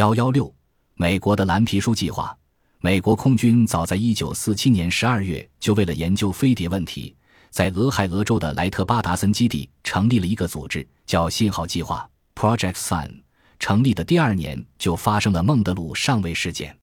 幺幺六，美国的蓝皮书计划。美国空军早在一九四七年十二月就为了研究飞碟问题，在俄亥俄州的莱特巴达森基地成立了一个组织，叫信号计划 （Project Sun）。成立的第二年就发生了孟德鲁上尉事件。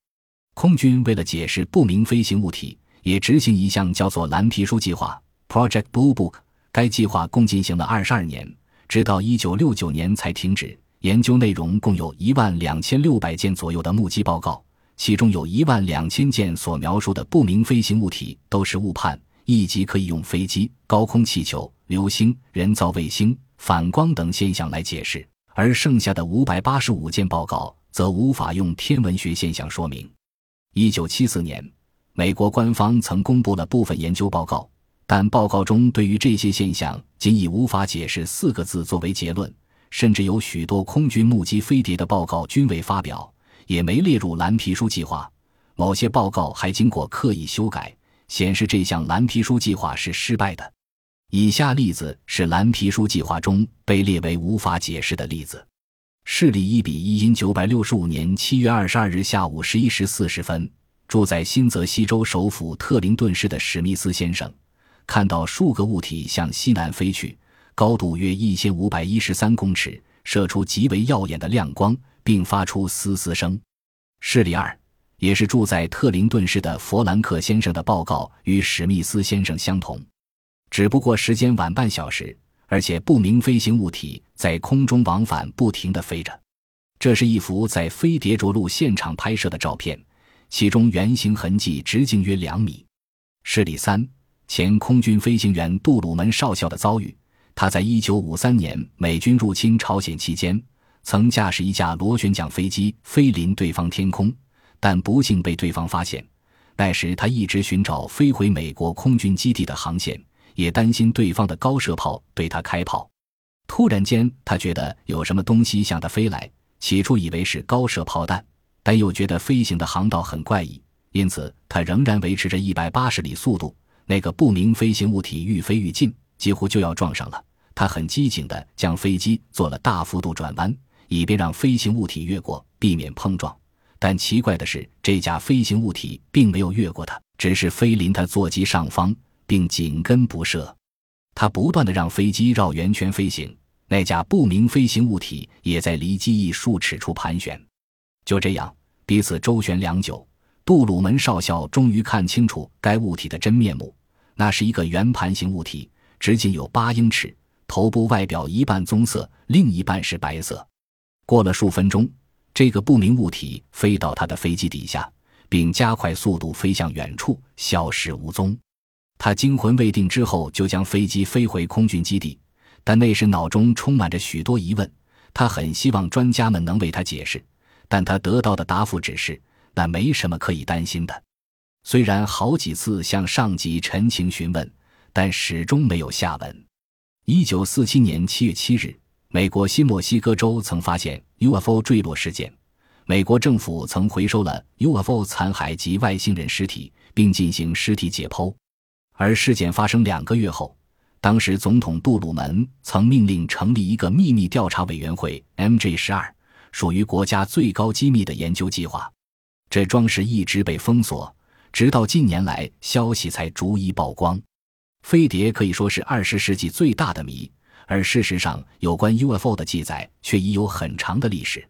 空军为了解释不明飞行物体，也执行一项叫做蓝皮书计划 （Project Blue Book）。该计划共进行了二十二年，直到一九六九年才停止。研究内容共有一万两千六百件左右的目击报告，其中有一万两千件所描述的不明飞行物体都是误判，一级可以用飞机、高空气球、流星、人造卫星、反光等现象来解释，而剩下的五百八十五件报告则无法用天文学现象说明。一九七四年，美国官方曾公布了部分研究报告，但报告中对于这些现象仅以无法解释四个字作为结论。甚至有许多空军目击飞碟的报告均未发表，也没列入蓝皮书计划。某些报告还经过刻意修改，显示这项蓝皮书计划是失败的。以下例子是蓝皮书计划中被列为无法解释的例子：事例一比一，因九百六十五年七月二十二日下午十一时四十分，住在新泽西州首府特林顿市的史密斯先生，看到数个物体向西南飞去。高度约一千五百一十三公尺，射出极为耀眼的亮光，并发出嘶嘶声。事例二，也是住在特灵顿市的弗兰克先生的报告与史密斯先生相同，只不过时间晚半小时，而且不明飞行物体在空中往返不停地飞着。这是一幅在飞碟着陆现场拍摄的照片，其中圆形痕迹直径约两米。事例三，前空军飞行员杜鲁门少校的遭遇。他在一九五三年美军入侵朝鲜期间，曾驾驶一架螺旋桨飞机飞临对方天空，但不幸被对方发现。那时他一直寻找飞回美国空军基地的航线，也担心对方的高射炮对他开炮。突然间，他觉得有什么东西向他飞来，起初以为是高射炮弹，但又觉得飞行的航道很怪异，因此他仍然维持着一百八十里速度。那个不明飞行物体愈飞愈近，几乎就要撞上了。他很机警地将飞机做了大幅度转弯，以便让飞行物体越过，避免碰撞。但奇怪的是，这架飞行物体并没有越过它，只是飞临他座机上方，并紧跟不舍。他不断地让飞机绕圆圈飞行，那架不明飞行物体也在离机翼数尺处盘旋。就这样，彼此周旋良久，杜鲁门少校终于看清楚该物体的真面目：那是一个圆盘形物体，直径有八英尺。头部外表一半棕色，另一半是白色。过了数分钟，这个不明物体飞到他的飞机底下，并加快速度飞向远处，消失无踪。他惊魂未定之后，就将飞机飞回空军基地，但那时脑中充满着许多疑问。他很希望专家们能为他解释，但他得到的答复只是那没什么可以担心的。虽然好几次向上级陈情询问，但始终没有下文。一九四七年七月七日，美国新墨西哥州曾发现 UFO 坠落事件。美国政府曾回收了 UFO 残骸及外星人尸体，并进行尸体解剖。而事件发生两个月后，当时总统杜鲁门曾命令成立一个秘密调查委员会 （MJ 十二），属于国家最高机密的研究计划。这桩事一直被封锁，直到近年来消息才逐一曝光。飞碟可以说是二十世纪最大的谜，而事实上，有关 UFO 的记载却已有很长的历史。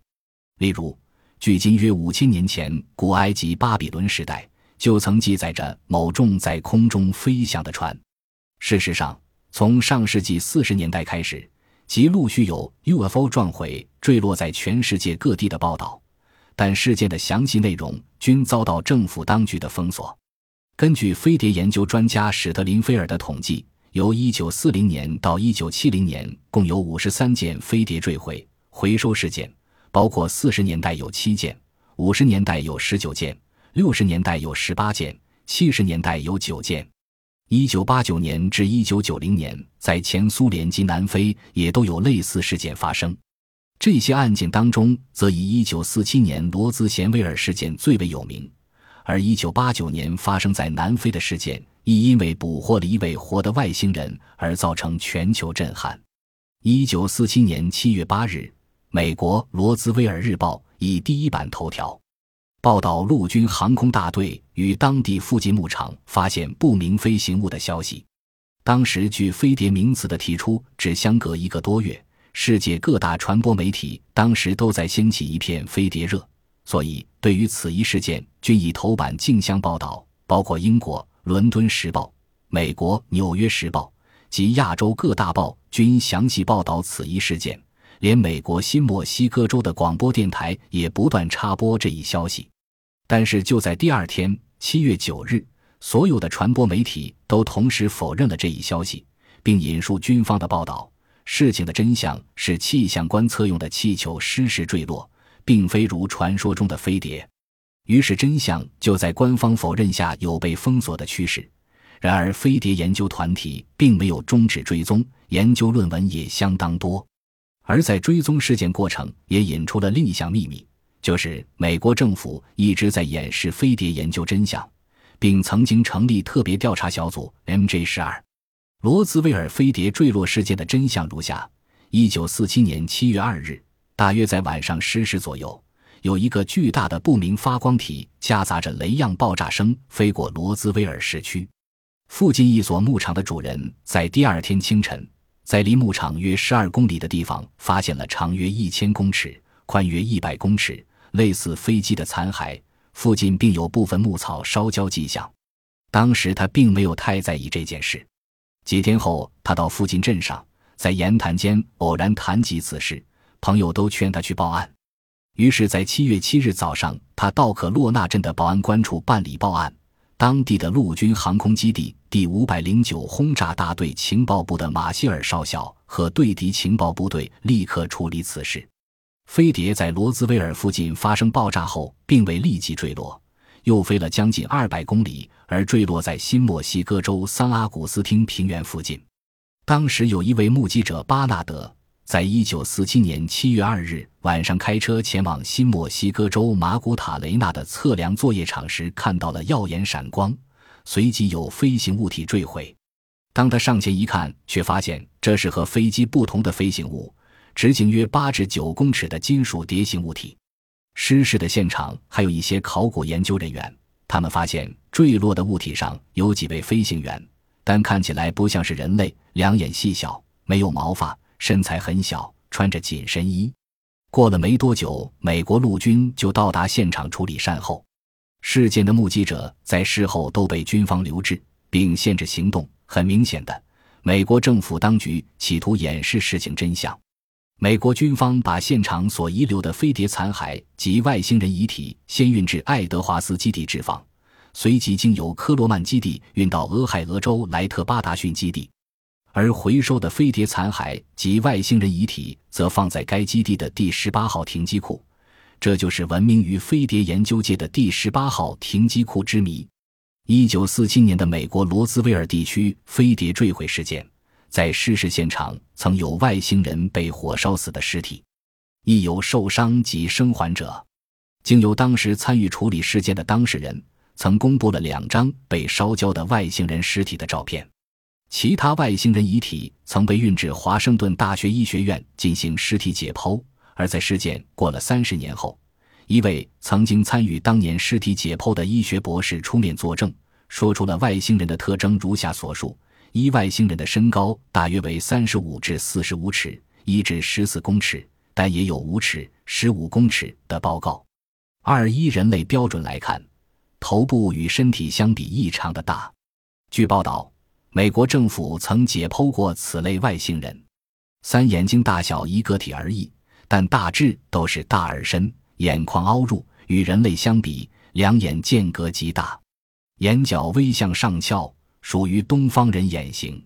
例如，距今约五千年前，古埃及巴比伦时代就曾记载着某种在空中飞翔的船。事实上，从上世纪四十年代开始，即陆续有 UFO 撞毁、坠落在全世界各地的报道，但事件的详细内容均遭到政府当局的封锁。根据飞碟研究专家史特林菲尔的统计，由1940年到1970年，共有53件飞碟坠毁回收事件，包括40年代有7件，50年代有19件，60年代有18件，70年代有9件。1989年至1990年，在前苏联及南非也都有类似事件发生。这些案件当中，则以1947年罗兹贤威尔事件最为有名。而1989年发生在南非的事件，亦因为捕获了一位活的外星人而造成全球震撼。1947年7月8日，美国《罗兹威尔日报》以第一版头条报道陆军航空大队与当地附近牧场发现不明飞行物的消息。当时，距飞碟名词的提出只相隔一个多月，世界各大传播媒体当时都在掀起一片飞碟热，所以对于此一事件，均以头版竞相报道，包括英国《伦敦时报》、美国《纽约时报》及亚洲各大报均详细报道此一事件。连美国新墨西哥州的广播电台也不断插播这一消息，但是就在第二天，七月九日，所有的传播媒体都同时否认了这一消息，并引述军方的报道：事情的真相是气象观测用的气球失事坠落，并非如传说中的飞碟。于是真相就在官方否认下有被封锁的趋势。然而，飞碟研究团体并没有终止追踪，研究论文也相当多。而在追踪事件过程，也引出了另一项秘密，就是美国政府一直在掩饰飞碟研究真相，并曾经成立特别调查小组 MJ 十二罗兹威尔飞碟坠落事件的真相如下：一九四七年七月二日，大约在晚上十时左右，有一个巨大的不明发光体夹杂着雷样爆炸声飞过罗兹威尔市区，附近一所牧场的主人在第二天清晨。在离牧场约十二公里的地方，发现了长约一千公尺、宽约一百公尺、类似飞机的残骸，附近并有部分牧草烧焦迹象。当时他并没有太在意这件事。几天后，他到附近镇上，在言谈间偶然谈及此事，朋友都劝他去报案。于是，在七月七日早上，他到可洛纳镇的保安官处办理报案。当地的陆军航空基地第五百零九轰炸大队情报部的马歇尔少校和对敌情报部队立刻处理此事。飞碟在罗兹威尔附近发生爆炸后，并未立即坠落，又飞了将近二百公里，而坠落在新墨西哥州桑阿古斯汀平原附近。当时有一位目击者巴纳德。在一九四七年七月二日晚上，开车前往新墨西哥州马古塔雷纳的测量作业场时，看到了耀眼闪光，随即有飞行物体坠毁。当他上前一看，却发现这是和飞机不同的飞行物，直径约八至九公尺的金属碟形物体。失事的现场还有一些考古研究人员，他们发现坠落的物体上有几位飞行员，但看起来不像是人类，两眼细小，没有毛发。身材很小，穿着紧身衣。过了没多久，美国陆军就到达现场处理善后。事件的目击者在事后都被军方留置，并限制行动。很明显的，美国政府当局企图掩饰事情真相。美国军方把现场所遗留的飞碟残骸及外星人遗体先运至爱德华斯基地置放，随即经由科罗曼基地运到俄亥俄州莱特巴达逊基地。而回收的飞碟残骸及外星人遗体则放在该基地的第十八号停机库，这就是闻名于飞碟研究界的第十八号停机库之谜。一九四七年的美国罗兹威尔地区飞碟坠毁事件，在失事现场曾有外星人被火烧死的尸体，亦有受伤及生还者。经由当时参与处理事件的当事人，曾公布了两张被烧焦的外星人尸体的照片。其他外星人遗体曾被运至华盛顿大学医学院进行尸体解剖，而在事件过了三十年后，一位曾经参与当年尸体解剖的医学博士出面作证，说出了外星人的特征如下所述：一、外星人的身高大约为三十五至四十五尺，一至十四公尺，但也有五尺、十五公尺的报告；二、依人类标准来看，头部与身体相比异常的大。据报道。美国政府曾解剖过此类外星人，三眼睛大小依个体而异，但大致都是大而深，眼眶凹入，与人类相比，两眼间隔极大，眼角微向上翘，属于东方人眼型。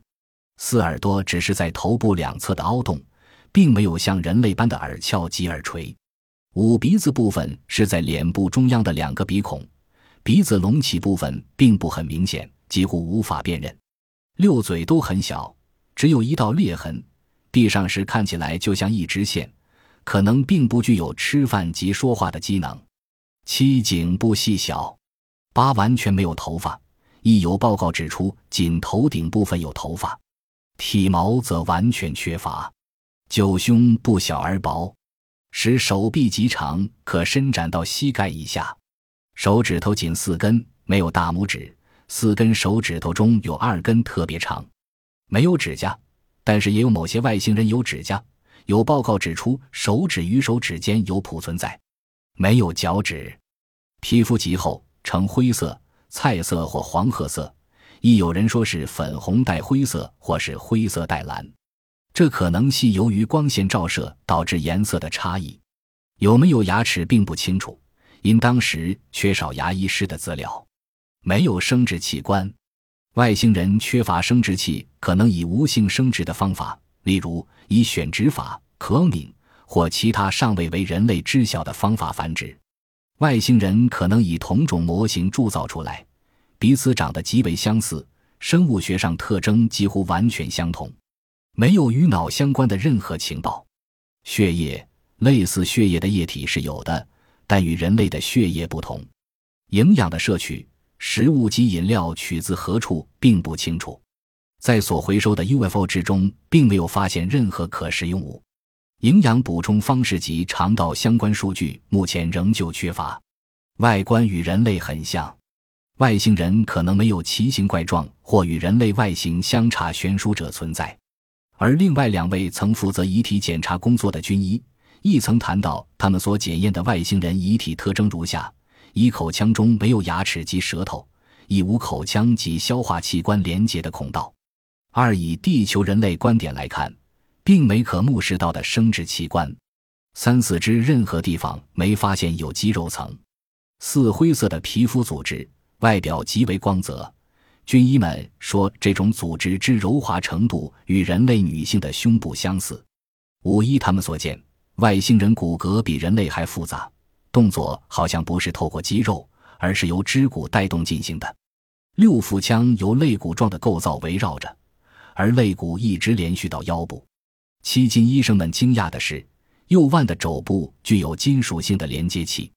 四耳朵只是在头部两侧的凹洞，并没有像人类般的耳翘及耳垂。五鼻子部分是在脸部中央的两个鼻孔，鼻子隆起部分并不很明显，几乎无法辨认。六嘴都很小，只有一道裂痕，闭上时看起来就像一直线，可能并不具有吃饭及说话的机能。七颈部细小，八完全没有头发，亦有报告指出仅头顶部分有头发，体毛则完全缺乏。九胸不小而薄，使手臂极长，可伸展到膝盖以下，手指头仅四根，没有大拇指。四根手指头中有二根特别长，没有指甲，但是也有某些外星人有指甲。有报告指出，手指与手指间有蹼存在。没有脚趾，皮肤极厚，呈灰色、菜色或黄褐色，亦有人说是粉红带灰色或是灰色带蓝。这可能系由于光线照射导致颜色的差异。有没有牙齿并不清楚，因当时缺少牙医师的资料。没有生殖器官，外星人缺乏生殖器，可能以无性生殖的方法，例如以选殖法克米或其他尚未为人类知晓的方法繁殖。外星人可能以同种模型铸造出来，彼此长得极为相似，生物学上特征几乎完全相同。没有与脑相关的任何情报。血液类似血液的液体是有的，但与人类的血液不同。营养的摄取。食物及饮料取自何处并不清楚，在所回收的 UFO 之中，并没有发现任何可食用物。营养补充方式及肠道相关数据目前仍旧缺乏。外观与人类很像，外星人可能没有奇形怪状或与人类外形相差悬殊者存在。而另外两位曾负责遗体检查工作的军医亦曾谈到，他们所检验的外星人遗体特征如下。一口腔中没有牙齿及舌头，亦无口腔及消化器官连接的孔道。二以地球人类观点来看，并没可目视到的生殖器官。三四肢任何地方没发现有肌肉层。四灰色的皮肤组织，外表极为光泽。军医们说，这种组织之柔滑程度与人类女性的胸部相似。五依他们所见，外星人骨骼比人类还复杂。动作好像不是透过肌肉，而是由肢骨带动进行的。六腹腔由肋骨状的构造围绕着，而肋骨一直连续到腰部。七金医生们惊讶的是，右腕的肘部具有金属性的连接器。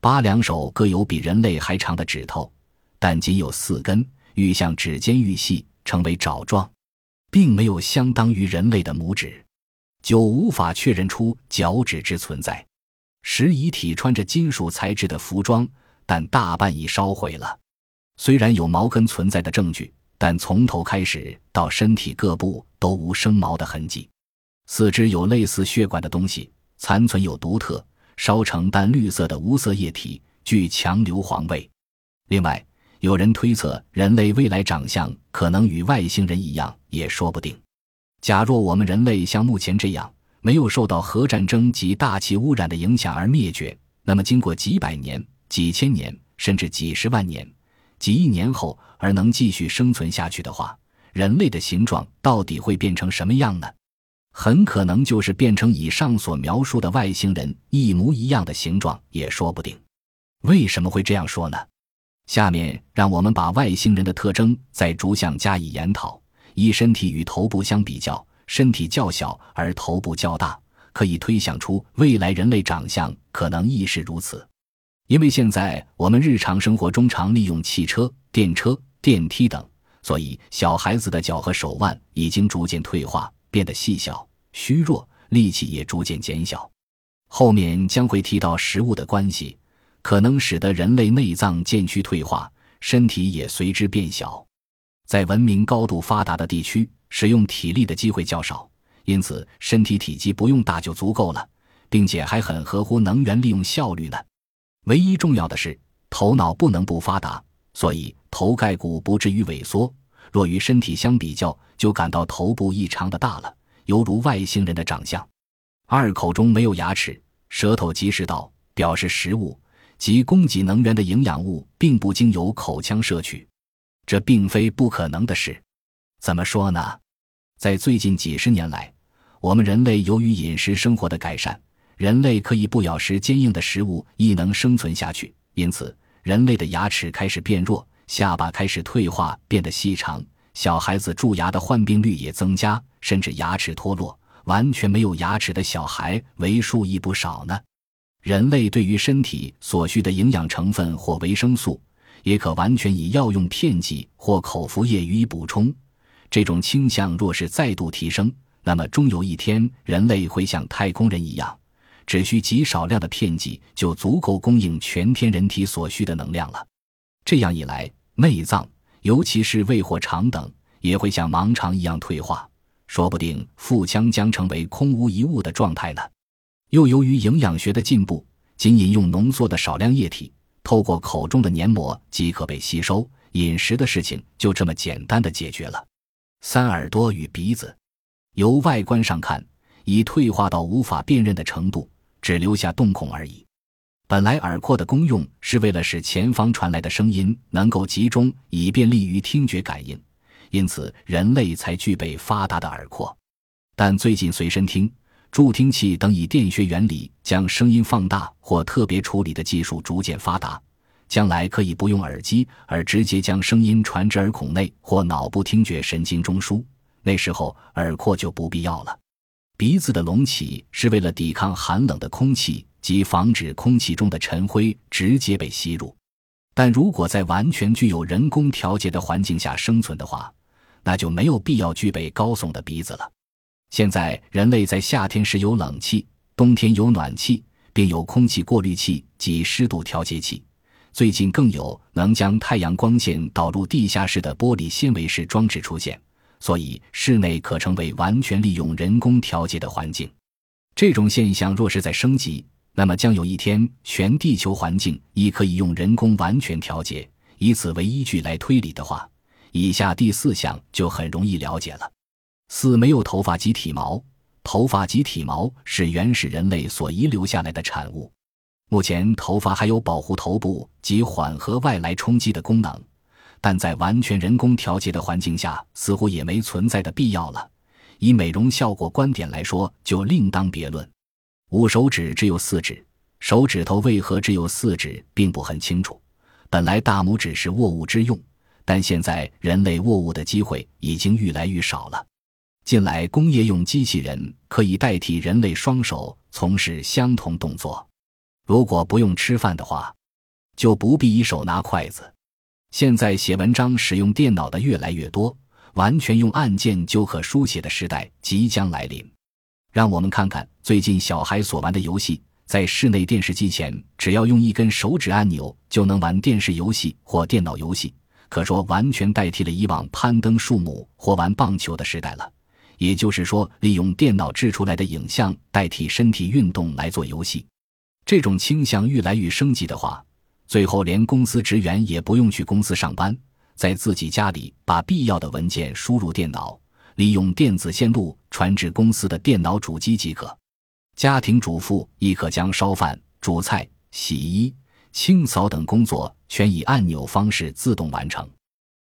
八两手各有比人类还长的指头，但仅有四根，愈向指尖愈细，成为爪状，并没有相当于人类的拇指。九无法确认出脚趾之存在。十遗体穿着金属材质的服装，但大半已烧毁了。虽然有毛根存在的证据，但从头开始到身体各部都无生毛的痕迹。四肢有类似血管的东西，残存有独特烧成淡绿色的无色液体，具强硫磺味。另外，有人推测人类未来长相可能与外星人一样，也说不定。假若我们人类像目前这样。没有受到核战争及大气污染的影响而灭绝，那么经过几百年、几千年，甚至几十万年、几亿年后而能继续生存下去的话，人类的形状到底会变成什么样呢？很可能就是变成以上所描述的外星人一模一样的形状，也说不定。为什么会这样说呢？下面让我们把外星人的特征再逐项加以研讨：一、身体与头部相比较。身体较小而头部较大，可以推想出未来人类长相可能亦是如此。因为现在我们日常生活中常利用汽车、电车、电梯等，所以小孩子的脚和手腕已经逐渐退化，变得细小、虚弱，力气也逐渐减小。后面将会提到食物的关系，可能使得人类内脏渐趋退化，身体也随之变小。在文明高度发达的地区。使用体力的机会较少，因此身体体积不用大就足够了，并且还很合乎能源利用效率呢。唯一重要的是头脑不能不发达，所以头盖骨不至于萎缩。若与身体相比较，就感到头部异常的大了，犹如外星人的长相。二口中没有牙齿，舌头及食道，表示食物及供给能源的营养物并不经由口腔摄取，这并非不可能的事。怎么说呢？在最近几十年来，我们人类由于饮食生活的改善，人类可以不咬食坚硬的食物亦能生存下去。因此，人类的牙齿开始变弱，下巴开始退化，变得细长。小孩子蛀牙的患病率也增加，甚至牙齿脱落。完全没有牙齿的小孩为数亦不少呢。人类对于身体所需的营养成分或维生素，也可完全以药用片剂或口服液予以补充。这种倾向若是再度提升，那么终有一天人类会像太空人一样，只需极少量的片剂就足够供应全天人体所需的能量了。这样一来，内脏，尤其是胃或肠等，也会像盲肠一样退化，说不定腹腔将成为空无一物的状态呢。又由于营养学的进步，仅饮用浓缩的少量液体，透过口中的黏膜即可被吸收，饮食的事情就这么简单的解决了。三耳朵与鼻子，由外观上看，已退化到无法辨认的程度，只留下洞孔而已。本来耳廓的功用是为了使前方传来的声音能够集中，以便利于听觉感应，因此人类才具备发达的耳廓。但最近随身听。助听器等以电学原理将声音放大或特别处理的技术逐渐发达，将来可以不用耳机而直接将声音传至耳孔内或脑部听觉神经中枢，那时候耳廓就不必要了。鼻子的隆起是为了抵抗寒冷的空气及防止空气中的尘灰直接被吸入，但如果在完全具有人工调节的环境下生存的话，那就没有必要具备高耸的鼻子了。现在人类在夏天时有冷气，冬天有暖气，并有空气过滤器及湿度调节器。最近更有能将太阳光线导入地下室的玻璃纤维式装置出现，所以室内可成为完全利用人工调节的环境。这种现象若是在升级，那么将有一天全地球环境亦可以用人工完全调节。以此为依据来推理的话，以下第四项就很容易了解了。四没有头发及体毛，头发及体毛是原始人类所遗留下来的产物。目前，头发还有保护头部及缓和外来冲击的功能，但在完全人工调节的环境下，似乎也没存在的必要了。以美容效果观点来说，就另当别论。五手指只有四指，手指头为何只有四指，并不很清楚。本来大拇指是握物之用，但现在人类握物的机会已经愈来愈少了。近来，工业用机器人可以代替人类双手从事相同动作。如果不用吃饭的话，就不必一手拿筷子。现在写文章使用电脑的越来越多，完全用按键就可书写的时代即将来临。让我们看看最近小孩所玩的游戏，在室内电视机前，只要用一根手指按钮就能玩电视游戏或电脑游戏，可说完全代替了以往攀登树木或玩棒球的时代了。也就是说，利用电脑制出来的影像代替身体运动来做游戏，这种倾向愈来愈升级的话，最后连公司职员也不用去公司上班，在自己家里把必要的文件输入电脑，利用电子线路传至公司的电脑主机即可。家庭主妇亦可将烧饭、煮菜、洗衣、清扫等工作全以按钮方式自动完成。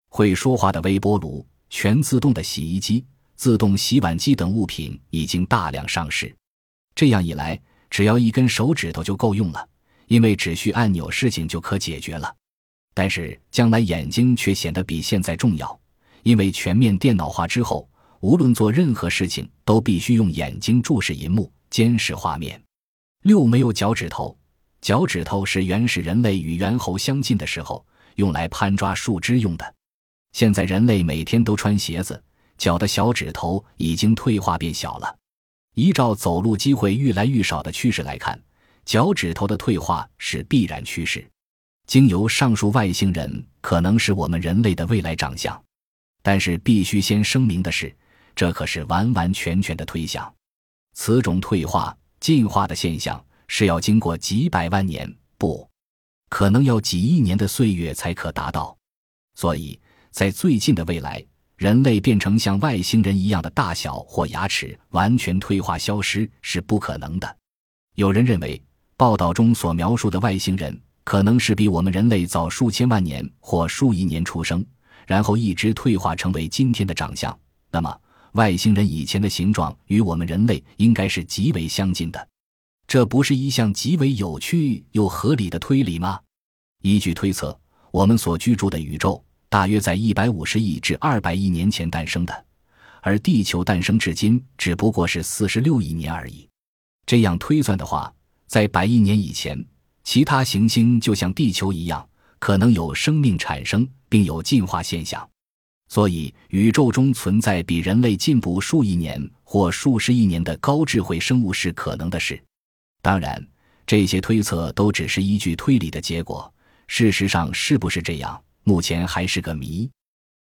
会说话的微波炉、全自动的洗衣机。自动洗碗机等物品已经大量上市，这样一来，只要一根手指头就够用了，因为只需按钮，事情就可解决了。但是将来眼睛却显得比现在重要，因为全面电脑化之后，无论做任何事情都必须用眼睛注视银幕，监视画面。六没有脚趾头，脚趾头是原始人类与猿猴相近的时候用来攀抓树枝用的，现在人类每天都穿鞋子。脚的小指头已经退化变小了，依照走路机会愈来愈少的趋势来看，脚趾头的退化是必然趋势。经由上述外星人可能是我们人类的未来长相，但是必须先声明的是，这可是完完全全的推想。此种退化进化的现象是要经过几百万年，不可能要几亿年的岁月才可达到，所以在最近的未来。人类变成像外星人一样的大小或牙齿完全退化消失是不可能的。有人认为，报道中所描述的外星人可能是比我们人类早数千万年或数亿年出生，然后一直退化成为今天的长相。那么，外星人以前的形状与我们人类应该是极为相近的。这不是一项极为有趣又合理的推理吗？依据推测，我们所居住的宇宙。大约在一百五十亿至二百亿年前诞生的，而地球诞生至今只不过是四十六亿年而已。这样推算的话，在百亿年以前，其他行星就像地球一样，可能有生命产生并有进化现象。所以，宇宙中存在比人类进步数亿年或数十亿年的高智慧生物是可能的事。当然，这些推测都只是依据推理的结果，事实上是不是这样，目前还是个谜。